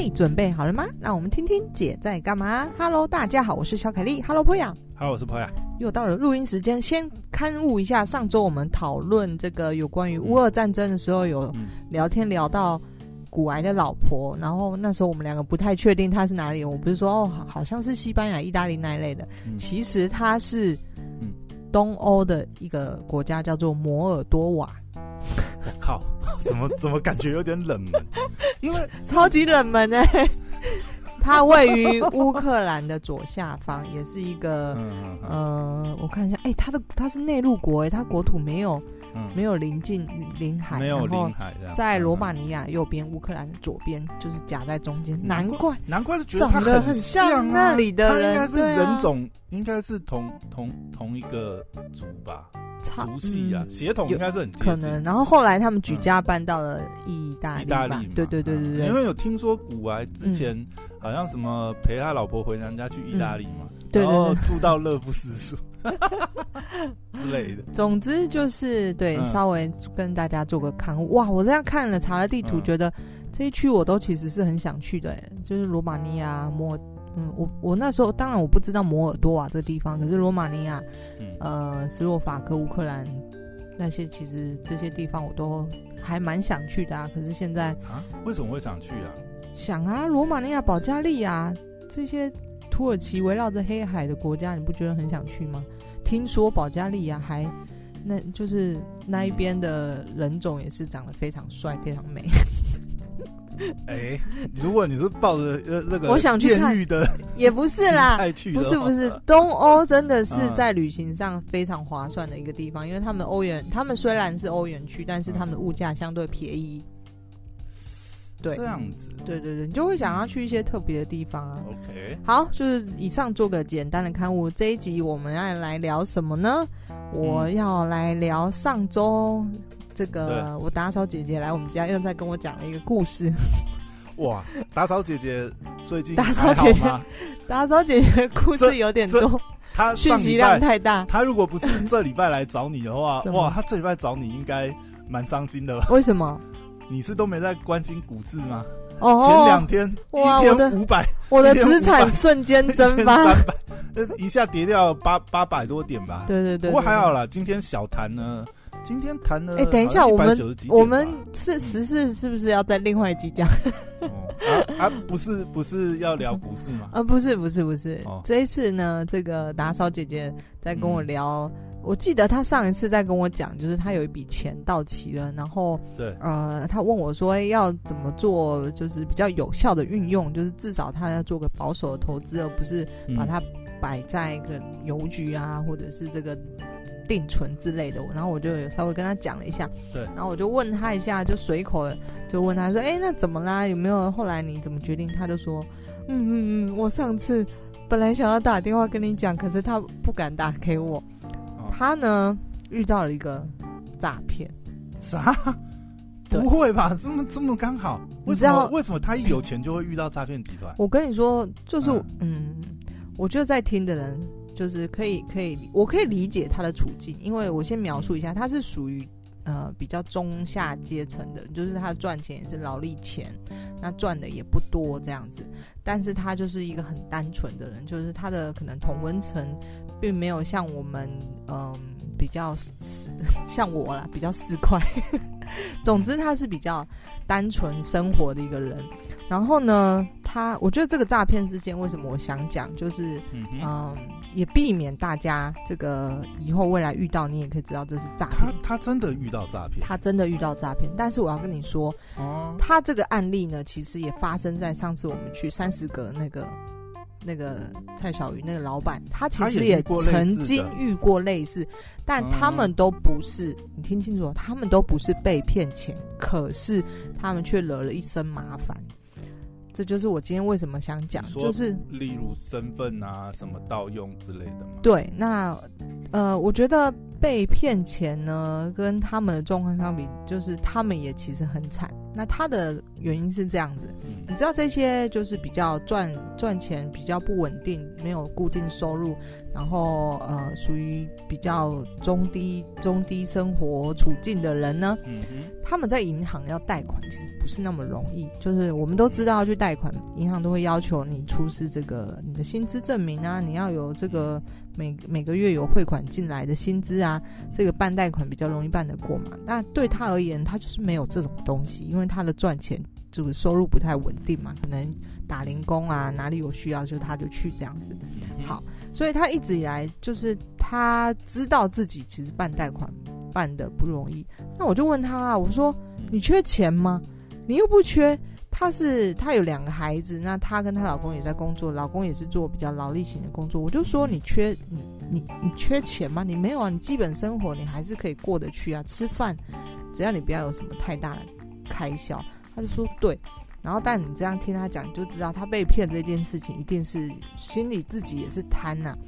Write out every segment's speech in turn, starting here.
嘿，准备好了吗？让我们听听姐在干嘛。Hello，大家好，我是小凯丽。Hello，Poya。Hello，我是 Poya。又到了录音时间，先刊误一下上周我们讨论这个有关于乌俄战争的时候，有聊天聊到古埃的老婆，然后那时候我们两个不太确定他是哪里。我不是说哦，好像是西班牙、意大利那一类的，其实他是东欧的一个国家，叫做摩尔多瓦。我靠，怎么怎么感觉有点冷门？因为超级冷门哎、欸，它位于乌克兰的左下方，也是一个嗯，我看一下，哎、欸，它的它是内陆国哎、欸，它国土没有、嗯、没有临近临海，没有临海，在罗马尼亚右边，乌克兰的左边就是夹在中间，难怪难怪是觉得长得很像那里的人，应该是人种，应该是同同同一个族吧。族系啊，血统应该是很可能。然后后来他们举家搬到了意大利，意大利，对对对对对。因为有听说古埃之前好像什么陪他老婆回娘家去意大利嘛，对，然后住到乐不思蜀 之类的。总之就是对，稍微跟大家做个勘误。哇，我这样看了查了地图，觉得这一区我都其实是很想去的，就是罗马尼亚、摩。嗯，我我那时候当然我不知道摩尔多瓦这个地方，可是罗马尼亚、嗯、呃，斯洛伐克、乌克兰那些，其实这些地方我都还蛮想去的啊。可是现在啊，为什么会想去啊？想啊，罗马尼亚、保加利亚这些土耳其围绕着黑海的国家，你不觉得很想去吗？听说保加利亚还那就是那一边的人种也是长得非常帅、非常美。哎、欸，如果你是抱着呃那个我想去看的，也不是啦，不是不是，东欧真的是在旅行上非常划算的一个地方，因为他们欧元，他们虽然是欧元区，但是他们的物价相对便宜。对，这样子，对对对，你就会想要去一些特别的地方啊。OK，好，就是以上做个简单的刊物。这一集我们要来聊什么呢？我要来聊上周。这个我打扫姐姐来我们家又在跟我讲了一个故事。哇，打扫姐姐最近打扫姐姐打扫姐姐的故事有点多，她讯息量太大。她如果不是这礼拜来找你的话，哇，她这礼拜找你应该蛮伤心的吧？为什么？你是都没在关心股市吗？哦，前两天哇，一天五百，我的资产瞬间 蒸发，三百，一下跌掉八八百多点吧？对对对，不过还好啦，今天小谈呢。今天谈了，哎，等一下，我们我们是时事是不是要在另外一集讲？哦、啊啊，不是不是要聊股市吗？啊，不是不是不是，哦、这一次呢，这个打扫姐姐在跟我聊，嗯、我记得他上一次在跟我讲，就是他有一笔钱到期了，然后对，呃，他问我说要怎么做，就是比较有效的运用，就是至少他要做个保守的投资，而不是把它摆在一个邮局啊，或者是这个。定存之类的，然后我就有稍微跟他讲了一下，对，然后我就问他一下，就随口就问他说：“哎，那怎么啦？有没有后来你怎么决定？”他就说：“嗯嗯嗯，我上次本来想要打电话跟你讲，可是他不敢打给我。哦、他呢遇到了一个诈骗，啥？不会吧？这么这么刚好？为什么？为什么他一有钱就会遇到诈骗集团？我跟你说，就是嗯，嗯，我觉得在听的人。就是可以，可以，我可以理解他的处境，因为我先描述一下，他是属于呃比较中下阶层的，就是他赚钱也是劳力钱，那赚的也不多这样子，但是他就是一个很单纯的人，就是他的可能同温层并没有像我们嗯、比较 像我啦比较市侩，总之他是比较单纯生活的一个人。然后呢，他我觉得这个诈骗事件为什么我想讲，就是嗯，也避免大家这个以后未来遇到你也可以知道这是诈骗。他他真的遇到诈骗，他真的遇到诈骗。但是我要跟你说，哦，他这个案例呢，其实也发生在上次我们去三十个那个那个蔡小鱼那个老板，他其实也曾经遇过类似，但他们都不是，嗯、你听清楚，他们都不是被骗钱，可是他们却惹了一身麻烦。这就是我今天为什么想讲，就是例如身份啊，什么盗用之类的嘛。对，那呃，我觉得被骗钱呢，跟他们的状况相比，就是他们也其实很惨。那他的原因是这样子，嗯、你知道这些就是比较赚赚钱比较不稳定，没有固定收入，然后呃，属于比较中低中低生活处境的人呢，他们在银行要贷款，其实不是那么容易。就是我们都知道要，去贷款，银行都会要求你出示这个你的薪资证明啊，你要有这个每每个月有汇款进来的薪资啊，这个办贷款比较容易办得过嘛。那对他而言，他就是没有这种东西，因为他的赚钱就是收入不太稳定嘛，可能打零工啊，哪里有需要就他就去这样子。好，所以他一直以来就是他知道自己其实办贷款。办的不容易，那我就问他啊，我说你缺钱吗？你又不缺。他是他有两个孩子，那他跟他老公也在工作，老公也是做比较劳力型的工作。我就说你缺你你你缺钱吗？你没有啊，你基本生活你还是可以过得去啊，吃饭只要你不要有什么太大的开销。他就说对，然后但你这样听他讲，你就知道他被骗这件事情一定是心里自己也是贪呐、啊。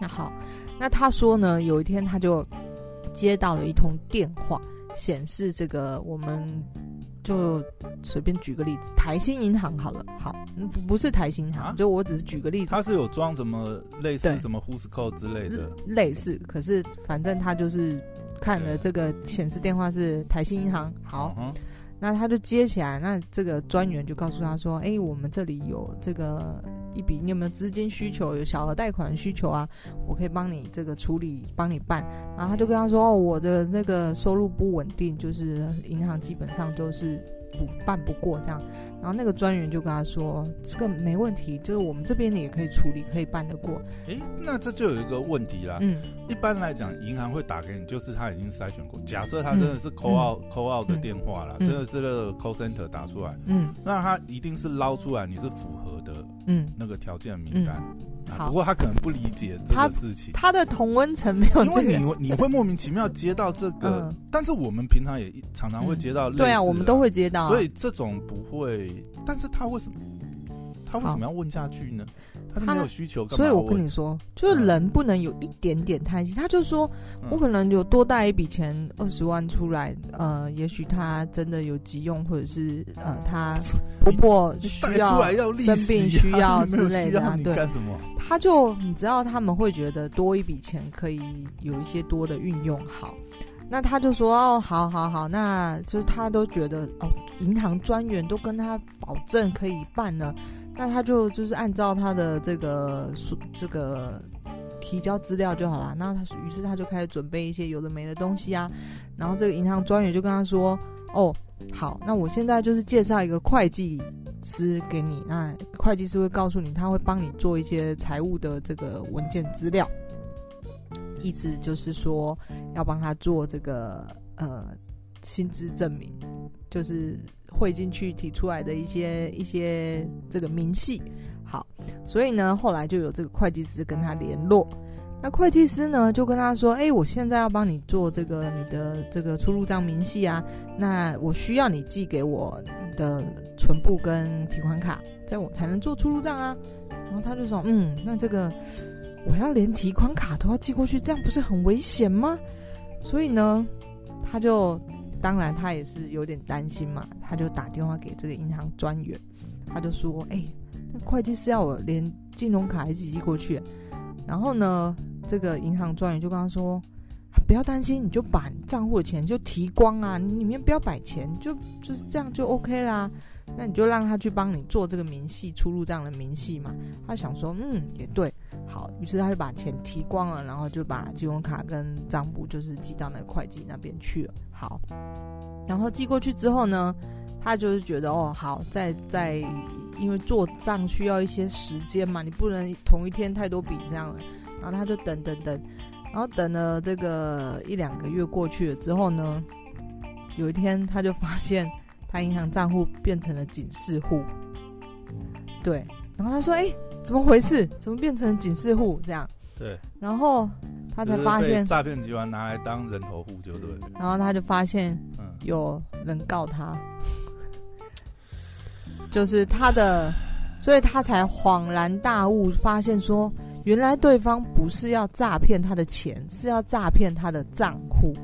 那好，那他说呢，有一天他就。接到了一通电话，显示这个，我们就随便举个例子，台新银行好了，好，不不是台新银行，啊、就我只是举个例子，他是有装什么类似什么 Who's Call 之类的，类似，可是反正他就是看了这个显示电话是台新银行，好。嗯那他就接起来，那这个专员就告诉他说：“哎、欸，我们这里有这个一笔，你有没有资金需求？有小额贷款需求啊？我可以帮你这个处理，帮你办。”然后他就跟他说：“哦，我的那个收入不稳定，就是银行基本上都是。”不办不过这样，然后那个专员就跟他说：“这个没问题，就是我们这边你也可以处理，可以办得过。”哎，那这就有一个问题啦。嗯，一般来讲，银行会打给你，就是他已经筛选过。假设他真的是 call out、嗯、call out 的电话啦，嗯、真的是那个 call center 打出来，嗯，那他一定是捞出来你是符合的，嗯，那个条件的名单。嗯嗯不过他可能不理解这个事情，他，他的同温层没有、这个，因为你你会莫名其妙接到这个，嗯、但是我们平常也常常会接到对啊，我们都会接到、啊，所以这种不会，但是他为什么？他为什么要问下去呢？他没有需求，所以我跟你说，就是人不能有一点点贪心。他就说，我可能有多带一笔钱二十万出来，呃，也许他真的有急用，或者是呃，他婆婆需要生病需要之类的，对。他就你知道，他们会觉得多一笔钱可以有一些多的运用好。那他就说哦，好好好，那就是他都觉得哦，银行专员都跟他保证可以办了。那他就就是按照他的这个这个提交资料就好了。那他于是他就开始准备一些有的没的东西啊。然后这个银行专员就跟他说：“哦，好，那我现在就是介绍一个会计师给你。那会计师会告诉你，他会帮你做一些财务的这个文件资料，意思就是说要帮他做这个呃薪资证明，就是。”汇进去提出来的一些一些这个明细，好，所以呢，后来就有这个会计师跟他联络。那会计师呢就跟他说：“哎、我现在要帮你做这个你的这个出入账明细啊，那我需要你寄给我的存簿跟提款卡，这样我才能做出入账啊。”然后他就说：“嗯，那这个我要连提款卡都要寄过去，这样不是很危险吗？”所以呢，他就。当然，他也是有点担心嘛，他就打电话给这个银行专员，他就说：“哎、那会计是要我连金融卡一起寄过去。”然后呢，这个银行专员就跟他说：“不要担心，你就把账户的钱就提光啊，你里面不要摆钱，就就是这样就 OK 啦。那你就让他去帮你做这个明细，出入这样的明细嘛。”他想说：“嗯，也对。”好，于是他就把钱提光了，然后就把金融卡跟账簿就是寄到那个会计那边去了。好，然后寄过去之后呢，他就是觉得哦，好，在在，因为做账需要一些时间嘛，你不能同一天太多笔这样了。然后他就等等等，然后等了这个一两个月过去了之后呢，有一天他就发现他银行账户变成了警示户。对，然后他说：“哎。”怎么回事？怎么变成警示户这样？对，然后他才发现诈骗集团拿来当人头户就对。然后他就发现，有人告他，嗯、就是他的，所以他才恍然大悟，发现说，原来对方不是要诈骗他的钱，是要诈骗他的账户。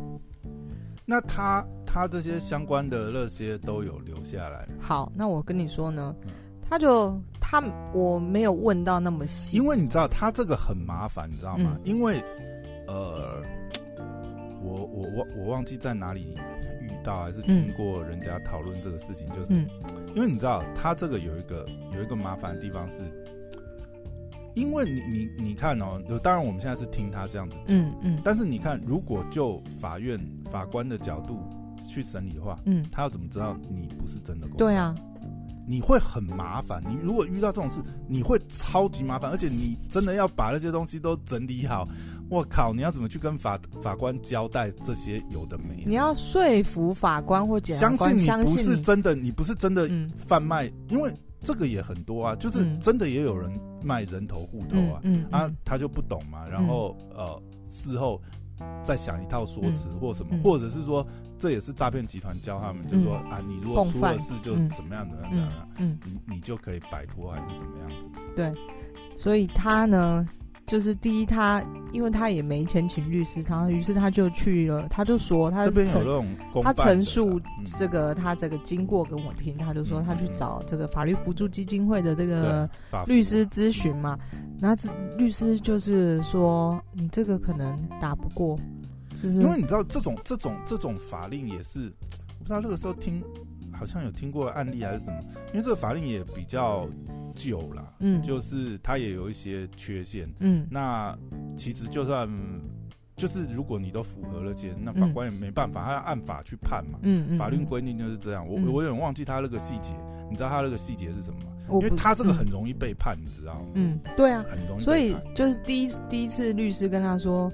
那他他这些相关的那些都有留下来。好，那我跟你说呢。嗯他就他我没有问到那么细，因为你知道他这个很麻烦，你知道吗？嗯、因为呃，我我我我忘记在哪里遇到，还是听过人家讨论这个事情，嗯、就是因为你知道，他这个有一个有一个麻烦的地方是，因为你你你看哦，当然我们现在是听他这样子讲，嗯嗯，但是你看，如果就法院法官的角度去审理的话，嗯，他要怎么知道你不是真的公？对啊。你会很麻烦，你如果遇到这种事，你会超级麻烦，而且你真的要把那些东西都整理好。我靠，你要怎么去跟法法官交代这些有的没的？你要说服法官或检察官相信你不是真的，你，你不是真的贩卖，嗯、因为这个也很多啊，就是真的也有人卖人头户头啊，嗯啊，他就不懂嘛，然后、嗯、呃事后。再想一套说辞或什么，嗯、或者是说这也是诈骗集团教他们，嗯、就是说啊，你如果出了事就怎么样怎么样怎么样，嗯，你你就可以摆脱还是怎么样子？对，所以他呢，就是第一他，因为他也没钱请律师，他于是他就去了，他就说他陈他陈述这个他这个经过跟我听，他就说他去找这个法律辅助基金会的这个律师咨询嘛。那律师就是说，你这个可能打不过，因为你知道这种这种这种法令也是，我不知道那个时候听好像有听过案例还是什么，因为这个法令也比较旧了，嗯，就是它也有一些缺陷，嗯，那其实就算就是如果你都符合了些，那法官也没办法，他要按法去判嘛，嗯，嗯，法律规定就是这样，我我有点忘记他那个细节，你知道他那个细节是什么吗？因为他这个很容易被判，嗯、你知道吗？嗯，对啊，很容易。所以就是第一第一次律师跟他说，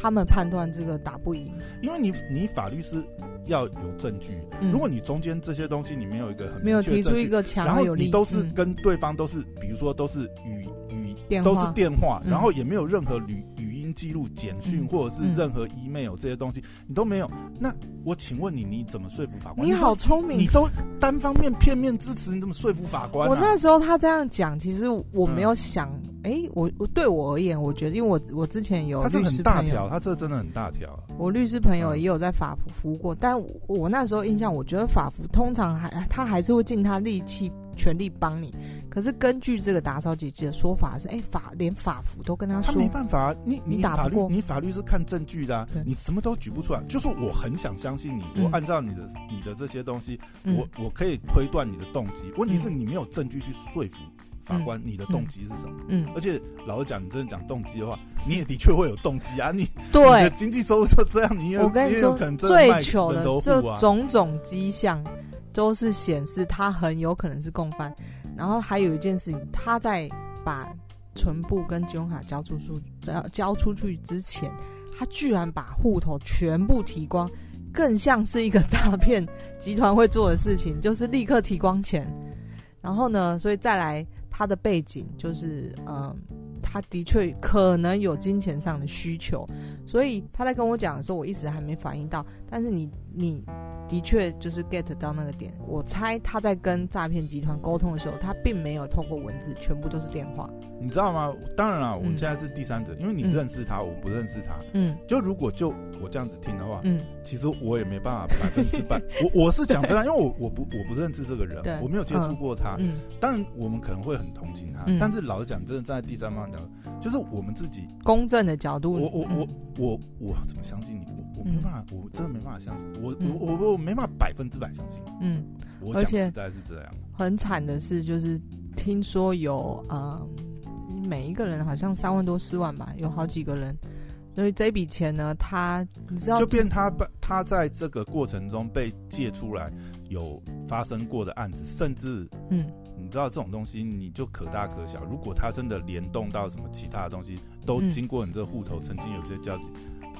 他们判断这个打不赢，因为你你法律是要有证据，嗯、如果你中间这些东西你没有一个很没有提出一个强而有力，然后你都是跟对方都是，嗯、比如说都是语语都是电话，嗯、然后也没有任何语语音记录、简讯或者是任何 email 这些东西，你都没有。那我请问你，你怎么说服法官？你好聪明，你都单方面片面支持，你怎么说服法官？我那时候他这样讲，其实我没有想，哎，我我对我而言，我觉得，因为我我之前有他很大条，他这真的很大条。我律师朋友也有在法服服务过，但我那时候印象，我觉得法服通常还他还是会尽他力气。全力帮你，可是根据这个打扫姐姐的说法是，哎、欸，法连法服都跟他说，他没办法，你你打不过，你法律是看证据的、啊，你什么都举不出来。就是我很想相信你，嗯、我按照你的你的这些东西，嗯、我我可以推断你的动机。问题是你没有证据去说服法官，你的动机是什么？嗯，嗯而且老实讲，你真的讲动机的话，你也的确会有动机啊。你对你的经济收入就这样，你也我跟你说，最糗的这种种迹象。都是显示他很有可能是共犯，然后还有一件事情，他在把存部跟金融卡交出出交交出去之前，他居然把户头全部提光，更像是一个诈骗集团会做的事情，就是立刻提光钱。然后呢，所以再来他的背景就是，嗯，他的确可能有金钱上的需求，所以他在跟我讲的时候，我一直还没反应到。但是你你。的确，就是 get 到那个点。我猜他在跟诈骗集团沟通的时候，他并没有透过文字，全部都是电话。你知道吗？当然了，我们现在是第三者，嗯、因为你认识他，嗯、我不认识他。嗯，就如果就我这样子听的话，嗯，其实我也没办法百分之百。我我是讲真的，因为我我不我不认识这个人，我没有接触过他。嗯，当然我们可能会很同情他，嗯、但是老实讲，真的站在第三方讲，就是我们自己公正的角度，我我我我我我怎么相信你？我我没办法，我真的没办法相信。我我我我没办法百分之百相信。嗯，我讲实在是这样。很惨的是，就是听说有啊。每一个人好像三万多四万吧，有好几个人，所以这笔钱呢，他你知道，就变他他在这个过程中被借出来有发生过的案子，甚至嗯，你知道这种东西你就可大可小。如果他真的联动到什么其他的东西，都经过你这户头曾经有些交集，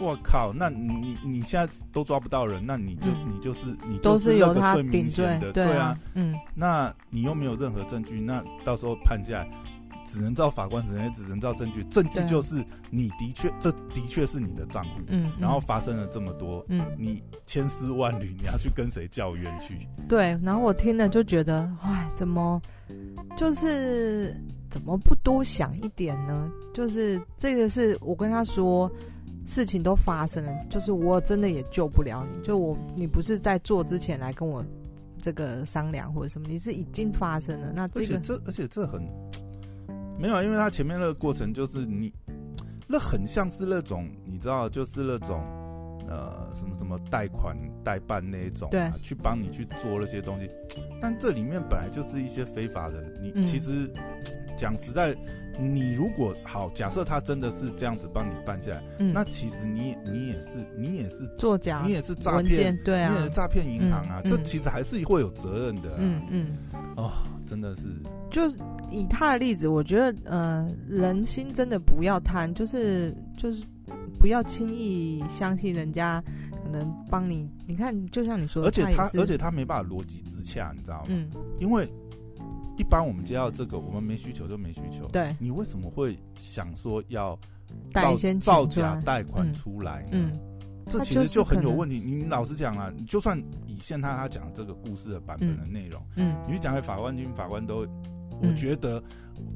我、嗯、靠，那你你现在都抓不到人，那你就、嗯、你就是你就是那个最明显的，对啊，嗯，那你又没有任何证据，那到时候判下来。只能照法官，只能只能照证据。证据就是你的确，这的确是你的账户。嗯，然后发生了这么多，嗯，你千丝万缕，你要去跟谁叫冤去？对。然后我听了就觉得，哎，怎么就是怎么不多想一点呢？就是这个是我跟他说，事情都发生了，就是我真的也救不了你。就我，你不是在做之前来跟我这个商量或者什么，你是已经发生了。那这个，这而且这很。没有，因为他前面那个过程就是你，那很像是那种你知道，就是那种呃什么什么贷款代办那一种、啊，对，去帮你去做那些东西。但这里面本来就是一些非法的，你其实讲、嗯、实在。你如果好，假设他真的是这样子帮你办下来，嗯，那其实你你也是你也是作假，你也是诈骗，对啊，你也是诈骗银行啊，嗯，这其实还是会有责任的，啊，嗯嗯，哦，真的是，就是以他的例子，我觉得呃，人心真的不要贪，就是就是不要轻易相信人家可能帮你，你看，就像你说的，而且他，他而且他没办法逻辑自洽，你知道吗？嗯，因为。一般我们接到这个，我们没需求就没需求。对，你为什么会想说要造造假贷款出来？嗯，嗯，这其实就很有问题。你老实讲啊，你就算以现在他讲这个故事的版本的内容，嗯，你去讲给法官听，法官都。我觉得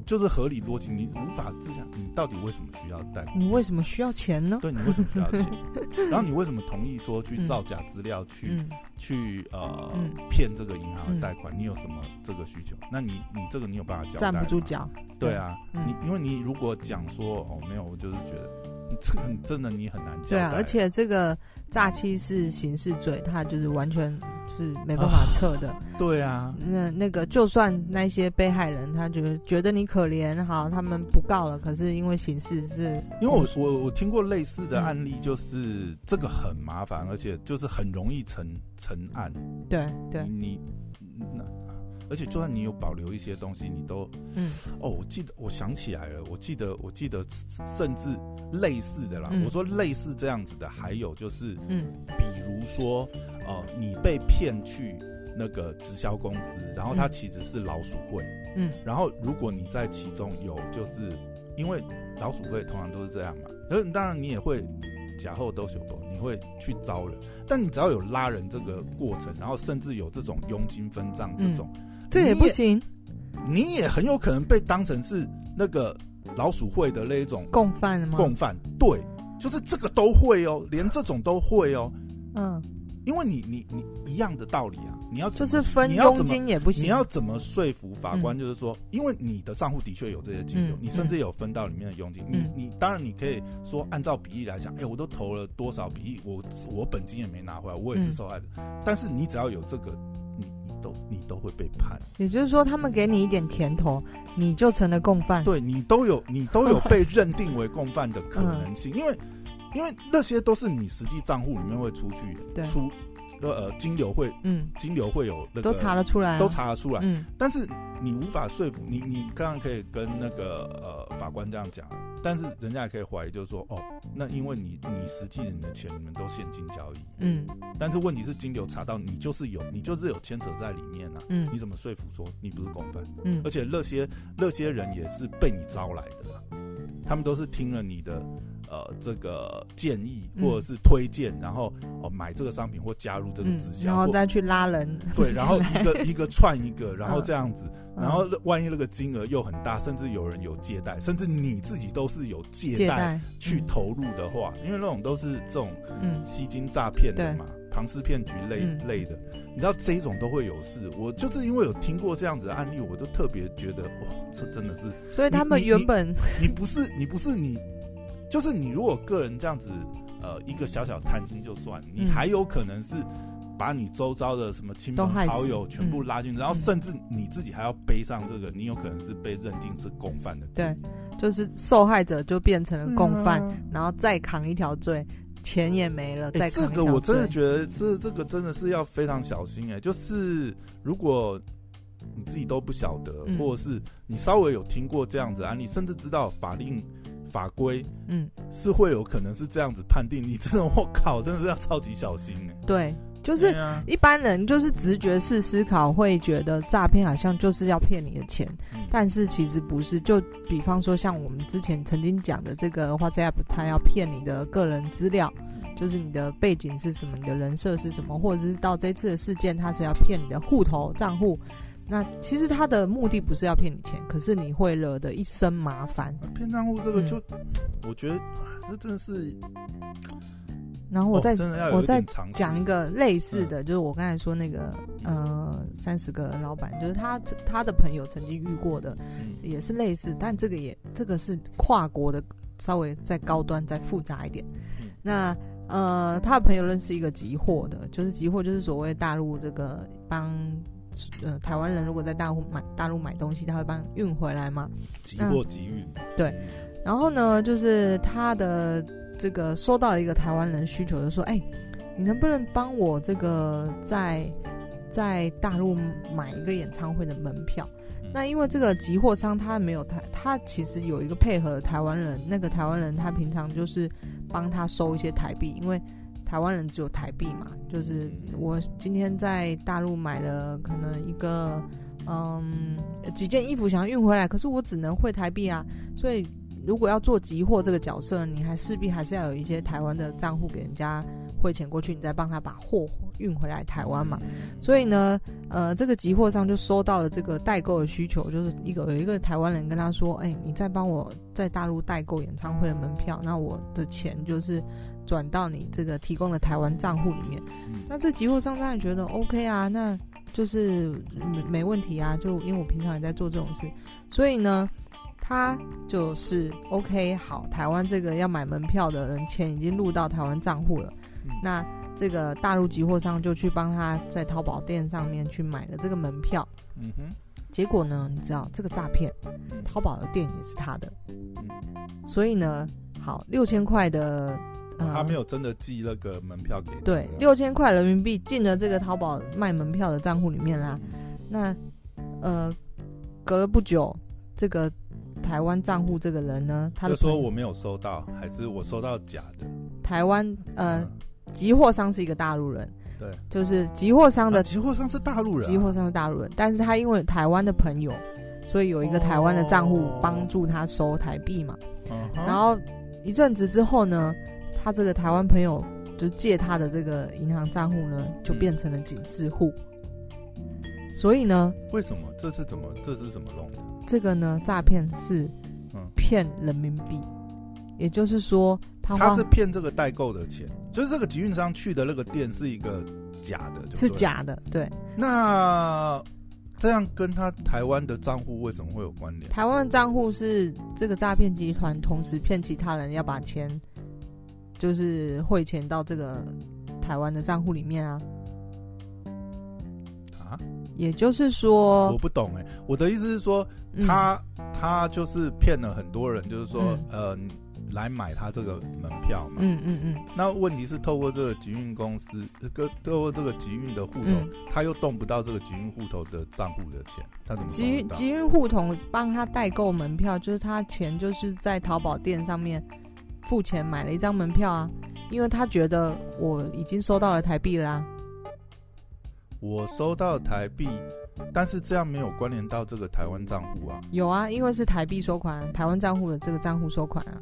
就是合理逻辑，你无法自洽。你到底为什么需要贷款？你为什么需要钱呢？对，你为什么需要钱？然后你为什么同意说去造假资料去、嗯、去呃骗、嗯、这个银行的贷款、嗯？你有什么这个需求？那你你这个你有办法交代？站不住脚。对啊，嗯、你因为你如果讲说哦没有，我就是觉得。这个真的你很难讲。对啊，而且这个诈欺是刑事罪，他就是完全是没办法测的。哦。对啊，那那个就算那些被害人他觉得觉得你可怜，好，他们不告了。可是因为刑事是，因为我我我听过类似的案例，就是这个很麻烦，而且就是很容易成成案。对对，你那。而且，就算你有保留一些东西，你都，嗯，哦，我记得，我想起来了，我记得，我记得，甚至类似的啦。嗯、我说类似这样子的，还有就是，嗯，比如说，呃，你被骗去那个直销公司，然后它其实是老鼠会，嗯，然后如果你在其中有，就是因为老鼠会通常都是这样嘛，而当然你也会假后都修过，你会去招人，但你只要有拉人这个过程，然后甚至有这种佣金分账这种。嗯。这也不行。你，你也很有可能被当成是那个老鼠会的那一种共犯吗？共犯，对，就是这个都会哦，连这种都会哦。嗯，因为你你你一样的道理啊，你要就是分佣金也不行，你要怎么说服法官？就是说，嗯、因为你的账户的确有这些金流、嗯，你甚至有分到里面的佣金。嗯、你你当然你可以说按照比例来讲，哎、欸，我都投了多少比例，我我本金也没拿回来，我也是受害者。嗯、但是你只要有这个。你你都你都会被判，也就是说，他们给你一点甜头，你就成了共犯。对，你都有，你都有被认定为共犯的可能性，因为因为那些都是你实际账户里面会出去的，出。呃呃，金流会，嗯，金流会有那个，都查得出来，都查得出来，嗯，但是你无法说服你，你刚刚可以跟那个呃法官这样讲，但是人家也可以怀疑，就是说，哦，那因为你你实际你的钱你们都现金交易，嗯，但是问题是金流查到你就是有，你就是有牵扯在里面啊，嗯，你怎么说服说你不是共犯？嗯，而且那些那些人也是被你招来的，他们都是听了你的。呃，这个建议或者是推荐，嗯，然后哦买这个商品或加入这个直销，嗯，然后再去拉人，对，然后一个一个串一个，然后这样子，嗯，然后万一那个金额又很大，甚至有人有借贷，甚至你自己都是有借贷去投入的话，嗯，因为那种都是这种吸金诈骗的嘛，庞氏骗局类，嗯，类的，你知道这一种都会有事。我就是因为有听过这样子的案例，我就特别觉得哇，这真的是，所以他们原本你不是你不是你。就是你如果个人这样子，呃，一个小小贪心就算，你还有可能是把你周遭的什么亲朋好友全部拉进，然后甚至你自己还要背上这个，你有可能是被认定是共犯的。对，就是受害者就变成了共犯，嗯、然后再扛一条罪，钱也没了。再扛一条罪。这个我真的觉得这这个真的是要非常小心哎、欸，就是如果你自己都不晓得，或者是你稍微有听过这样子啊，你甚至知道法令。法规，嗯，是会有可能是这样子判定你，这 种我靠，真的是要超级小心哎。对，就是一般人就是直觉式思考，会觉得诈骗好像就是要骗你的钱，嗯，但是其实不是。就比方说，像我们之前曾经讲的这个 WhatsApp，他要骗你的个人资料，就是你的背景是什么，你的人设是什么，或者是到这次的事件，他是要骗你的户头账户。那其实他的目的不是要骗你钱，可是你会惹得一身麻烦。骗账户这个就，嗯、我觉得这真的是。然后我再、哦、我再讲一个类似的，嗯、就是我刚才说那个呃三十个老板，就是他他的朋友曾经遇过的，嗯、也是类似，但这个也这个是跨国的，稍微再高端再复杂一点。嗯、那呃，他的朋友认识一个集货的，就是集货就是所谓大陆这个帮呃台湾人如果在大陆买大陆买东西，他会帮运回来嘛，集货集运。对，然后呢，就是他的这个收到了一个台湾人需求，就说：“哎、欸，你能不能帮我这个在在大陆买一个演唱会的门票？”那因为这个集货商他没有台，他其实有一个配合的台湾人，那个台湾人他平常就是帮他收一些台币，因为台湾人只有台币嘛。就是我今天在大陆买了可能一个嗯几件衣服想要运回来，可是我只能汇台币啊。所以如果要做集货这个角色，你还势必还是要有一些台湾的账户给人家。汇钱过去，你再帮他把货运回来台湾嘛。所以呢，呃，这个集货商就收到了这个代购的需求，就是一个有一个台湾人跟他说：“哎、欸，你再帮我在大陆代购演唱会的门票，那我的钱就是转到你这个提供的台湾账户里面。”那这集货商当然觉得 OK 啊，那就是没没问题啊。就因为我平常也在做这种事，所以呢，他就是 OK 好。台湾这个要买门票的人钱已经入到台湾账户了。那这个大陆集货商就去帮他在淘宝店上面去买了这个门票，嗯哼，结果呢，你知道这个诈骗，淘宝的店也是他的，所以呢，好六千块的，呃，他没有真的寄那个门票给，对，六千块人民币进了这个淘宝卖门票的账户里面啦。那呃，隔了不久，这个台湾账户这个人呢，他就说我没有收到，还是我收到假的？台湾呃。嗯集货商是一个大陆人，对，就是集货商的、啊、集货商是大陆人、啊，集货商是大陆人，但是他因为台湾的朋友，所以有一个台湾的账户帮助他收台币嘛。哦、然后一阵子之后呢，他这个台湾朋友就借他的这个银行账户呢，就变成了警示户。嗯、所以呢，为什么这是怎么这是怎么弄的？这个呢，诈骗是骗人民币，嗯、也就是说。他，他是骗这个代购的钱，就是这个集运商去的那个店是一个假的，是假的，对。那这样跟他台湾的账户为什么会有关联？台湾的账户是这个诈骗集团同时骗其他人要把钱，就是汇钱到这个台湾的账户里面啊。啊？也就是说，我不懂哎、欸，我的意思是说，他、嗯、他就是骗了很多人，就是说，嗯、呃。来买他这个门票嘛？嗯嗯嗯。那问题是透过这个集运公司，个透过这个集运的户头，嗯、他又动不到这个集运户头的账户的钱，他怎么集集运户头帮他代购门票，就是他钱就是在淘宝店上面付钱买了一张门票啊，因为他觉得我已经收到了台币了啊。我收到台币，但是这样没有关联到这个台湾账户啊？有啊，因为是台币收款，台湾账户的这个账户收款啊。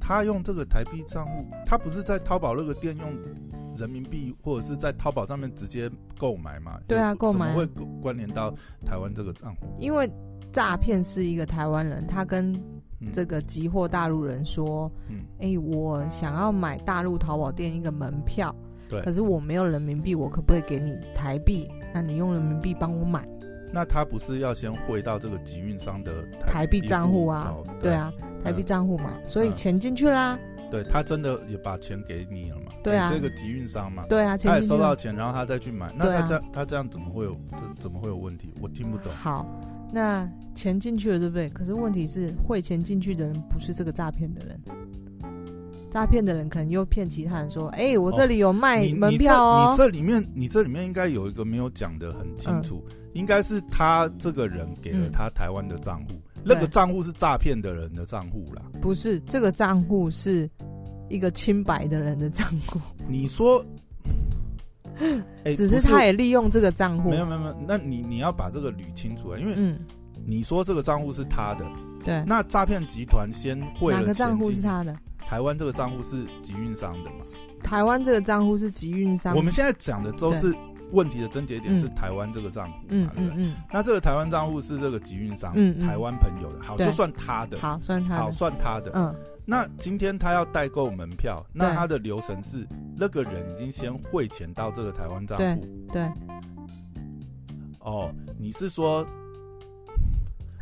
他用这个台币账户，他不是在淘宝那个店用人民币，或者是在淘宝上面直接购买嘛？对啊，购买怎么会关联到台湾这个账户？因为诈骗是一个台湾人，他跟这个集货大陆人说：“嗯，哎、欸，我想要买大陆淘宝店一个门票，对，可是我没有人民币，我可不可以给你台币？那你用人民币帮我买？”那他不是要先汇到这个集运商的台币账户啊？对，对啊，台币账户嘛，嗯、所以钱进去啦。对，他真的也把钱给你了嘛？对啊，这个集运商嘛。对啊，他也收到钱，然后他再去买。那他这样，他这样怎么会有怎么会有问题？我听不懂。好，那钱进去了，对不对？可是问题是，汇钱进去的人不是这个诈骗的人。诈骗的人可能又骗其他人说：“哎、欸，我这里有卖门票哦。”你这里面，你这里面应该有一个没有讲的很清楚。嗯应该是他这个人给了他台湾的账户，嗯、那个账户是诈骗的人的账户啦。不是，这个账户是一个清白的人的账户。你说，欸、只是他也利用这个账户。没有没有没有，那你你要把这个捋清楚啊，因为你说这个账户是他的，对、嗯，那诈骗集团先汇了钱。哪个账户是他的？台湾这个账户是集运商的嘛？台湾这个账户是集运商。我们现在讲的都是。问题的症结点是台湾这个账户，嗯嗯嗯，那这个台湾账户是这个集运商，嗯，台湾朋友的，好，就算他的，好算他的，好算他的，嗯，那今天他要代购门票，那他的流程是那个人已经先汇钱到这个台湾账户，对，哦，你是说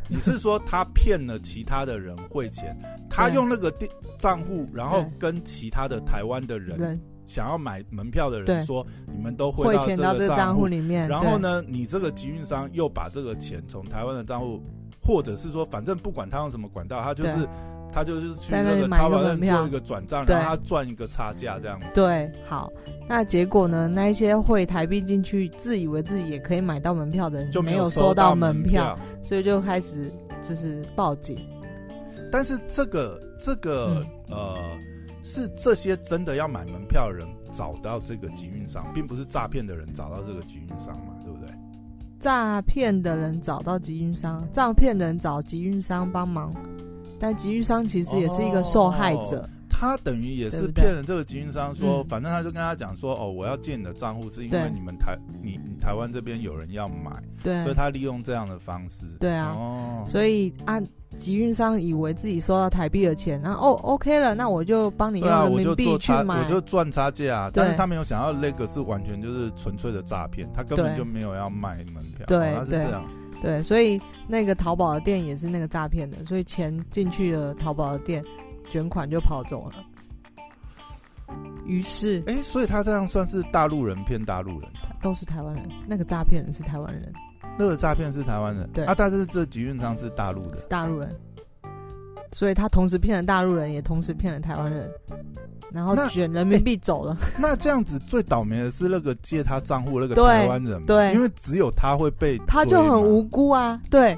你是说他骗了其他的人汇钱，他用那个电账户，然后跟其他的台湾的人想要买门票的人说，你们都汇钱到这个账户里面，然后呢，你这个集运商又把这个钱从台湾的账户，或者是说，反正不管他用什么管道，他就是。他就是去那个淘宝上做一个转账，然后他赚一个差价这样子。对，好，那结果呢？那一些汇台币进去，自以为自己也可以买到门票的人，就没有收到门票，所以就开始就是报警。但是这个这个、嗯、呃，是这些真的要买门票的人找到这个集运商，并不是诈骗的人找到这个集运商嘛？对不对？诈骗的人找到集运商，诈骗的人找集运商帮忙。但集运商其实也是一个受害者，哦、他等于也是骗了这个集运商说，反正他就跟他讲说，哦，我要借你的账户，是因为你们台你你台湾这边有人要买，对，所以他利用这样的方式，对啊，哦，所以啊，集运商以为自己收到台币的钱，然后哦，OK 了，那我就帮你用人民币去买，我就赚差价啊，但是他没有想到那个是完全就是纯粹的诈骗，他根本就没有要卖门票，对，他是这样。对，所以那个淘宝的店也是那个诈骗的，所以钱进去了淘宝的店，卷款就跑走了。于是，哎，所以他这样算是大陆人骗大陆人，都是台湾人。那个诈骗人是台湾人，那个诈骗是台湾人。对啊，但是这集运商是大陆的，是大陆人。所以他同时骗了大陆人，也同时骗了台湾人。然后卷人民币走了。那，那这样子最倒霉的是那个借他账户那个台湾人，对，因为只有他会被，他就很无辜啊。对，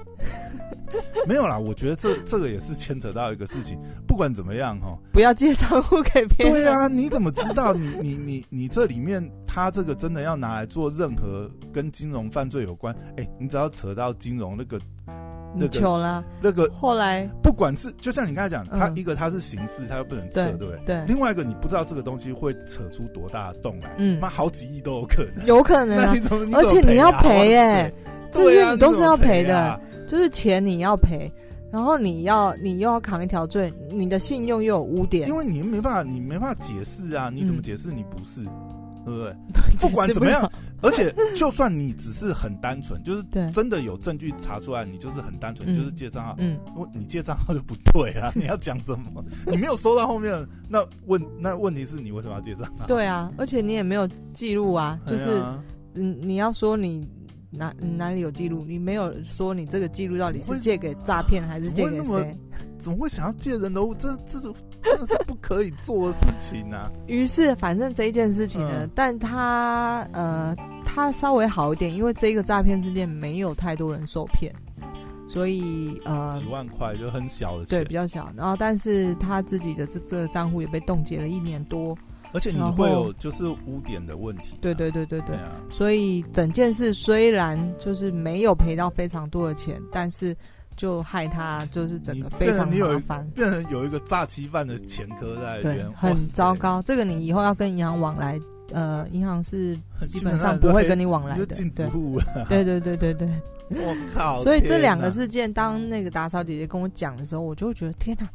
没有啦，我觉得这这个也是牵扯到一个事情。不管怎么样哈，不要借账户给别人。对啊，你怎么知道你你你你这里面他这个真的要拿来做任何跟金融犯罪有关？哎，你只要扯到金融那个。那个糗了，那个后来不管是就像你刚才讲，他一个他是形式，他又不能撤，对不对？对。另外一个你不知道这个东西会扯出多大的洞来，嗯，妈好几亿都有可能，有可能。那你怎么？而且你要赔哎，这些 你都是要赔的，就是钱你要赔，然后你要你又要扛一条罪，你的信用又有污点，因为你没办法，你没办法解释啊，你怎么解释你不是？对不对？不管怎么样，而且就算你只是很单纯，就是真的有证据查出来，你就是很单纯，就是借账号。嗯，你借账号就不对啊！你要讲什么？你没有收到后面，那问那问题是你为什么要借账号？对啊，而且你也没有记录啊，就是嗯，你要说你哪哪里有记录，你没有说你这个记录到底是借给诈骗还是借给谁？怎么会想要借人的物？这这种真的是不可以做的事情啊！于是，反正这一件事情呢，嗯、但他呃，他稍微好一点，因为这个诈骗事件没有太多人受骗，所以呃，几万块就很小的钱，对，比较小。然后，但是他自己的这这个账户也被冻结了一年多，而且你会有就是污点的问题、啊。对对对对对，所以整件事虽然就是没有赔到非常多的钱，但是。就害他，就是整个非常麻烦，变成有一个诈欺犯的前科在里面，很糟糕。这个你以后要跟银行往来，呃，银行是基本上不会跟你往来的，对，对对对对对。我靠！所以这两个事件，当那个打扫姐姐跟我讲的时候，我就会觉得天哪，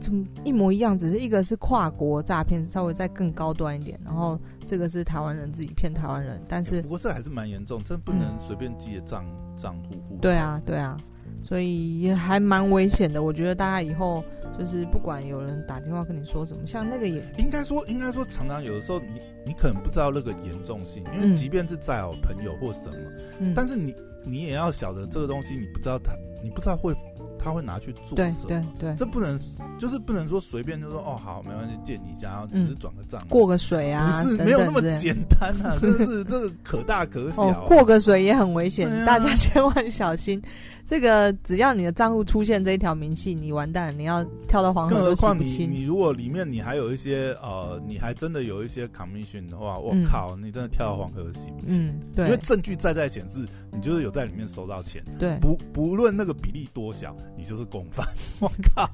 怎么一模一样？只是一个是跨国诈骗，稍微再更高端一点，然后这个是台湾人自己骗台湾人，但是不过这还是蛮严重，这不能随便记的账账户户。对。啊，对。啊。所以也还蛮危险的，我觉得大家以后就是不管有人打电话跟你说什么，像那个也应该说，应该说常常有的时候你你可能不知道那个严重性，因为即便是再好朋友或什么，嗯、但是你你也要晓得这个东西，你不知道他，你不知道会。他会拿去做什么？对对对，这不能就是不能说随便就说哦好没关系借你一下，然后只是转个账、嗯、过个水啊，不是没有那么简单啊，这是这个可大可小、啊哦。过个水也很危险，啊、大家 千万小心。这个只要你的账户出现这一条明细，你完蛋，你要跳到黄河都洗不清。你你如果里面你还有一些呃，你还真的有一些 commission 的话，我、嗯、靠，你真的跳到黄河都洗不清。嗯，对，因为证据在在显示你就是有在里面收到钱。对，不不论那个比例多小。你就是共犯，我靠！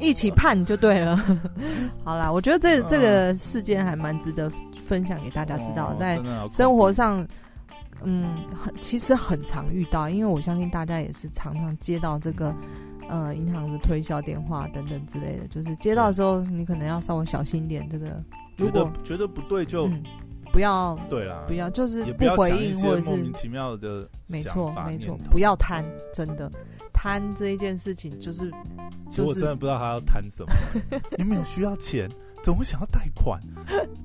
一起判就对了。好啦，我觉得这这个事件还蛮值得分享给大家知道，在生活上，嗯，很其实很常遇到，因为我相信大家也是常常接到这个呃银行的推销电话等等之类的，就是接到的时候你可能要稍微小心点。这个如果觉得不对就嗯不要对啦，不要就是不回应或者是莫名其妙的，没错没错，不要贪，真的。贪这一件事情，就是，其实我真的不知道他要贪什么。你们有需要钱？怎么会想要贷款？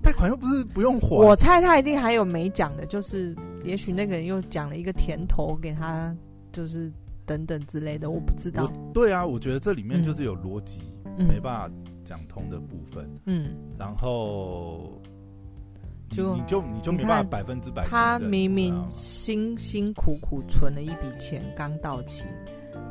贷款又不是不用还。我猜他一定还有没讲的，就是也许那个人又讲了一个甜头给他，就是等等之类的，我不知道。对啊，我觉得这里面就是有逻辑、嗯、没办法讲通的部分。嗯，然后就你就你就没办法百分之百。他明明辛辛苦苦存了一笔钱，刚到期，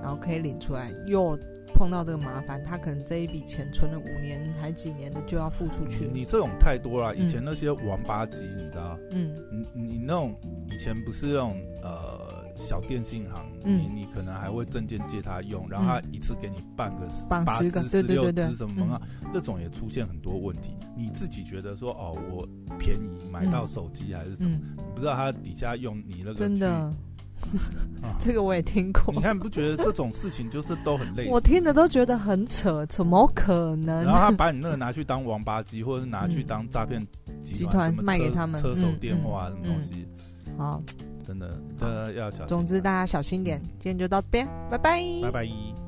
然后可以领出来，又。碰到这个麻烦，他可能这一笔钱存了五年还几年的就要付出去。你这种太多了，以前那些王八鸡，你知道？嗯，你你那种以前不是那种呃小电信行，你你可能还会证件借他用，然后他一次给你办个八支、十六支什么啊，那种也出现很多问题。你自己觉得说哦，我便宜买到手机还是什么？你不知道他底下用你那个真的。这个我也听过，你看不觉得这种事情就是都很累？我听的都觉得很扯，怎么可能？然后他把你那个拿去当王八机，或者是拿去当诈骗集团卖给他们，车手电话什么东西？好，真的，真的要小心。总之大家小心点。今天就到这边，拜拜，拜拜。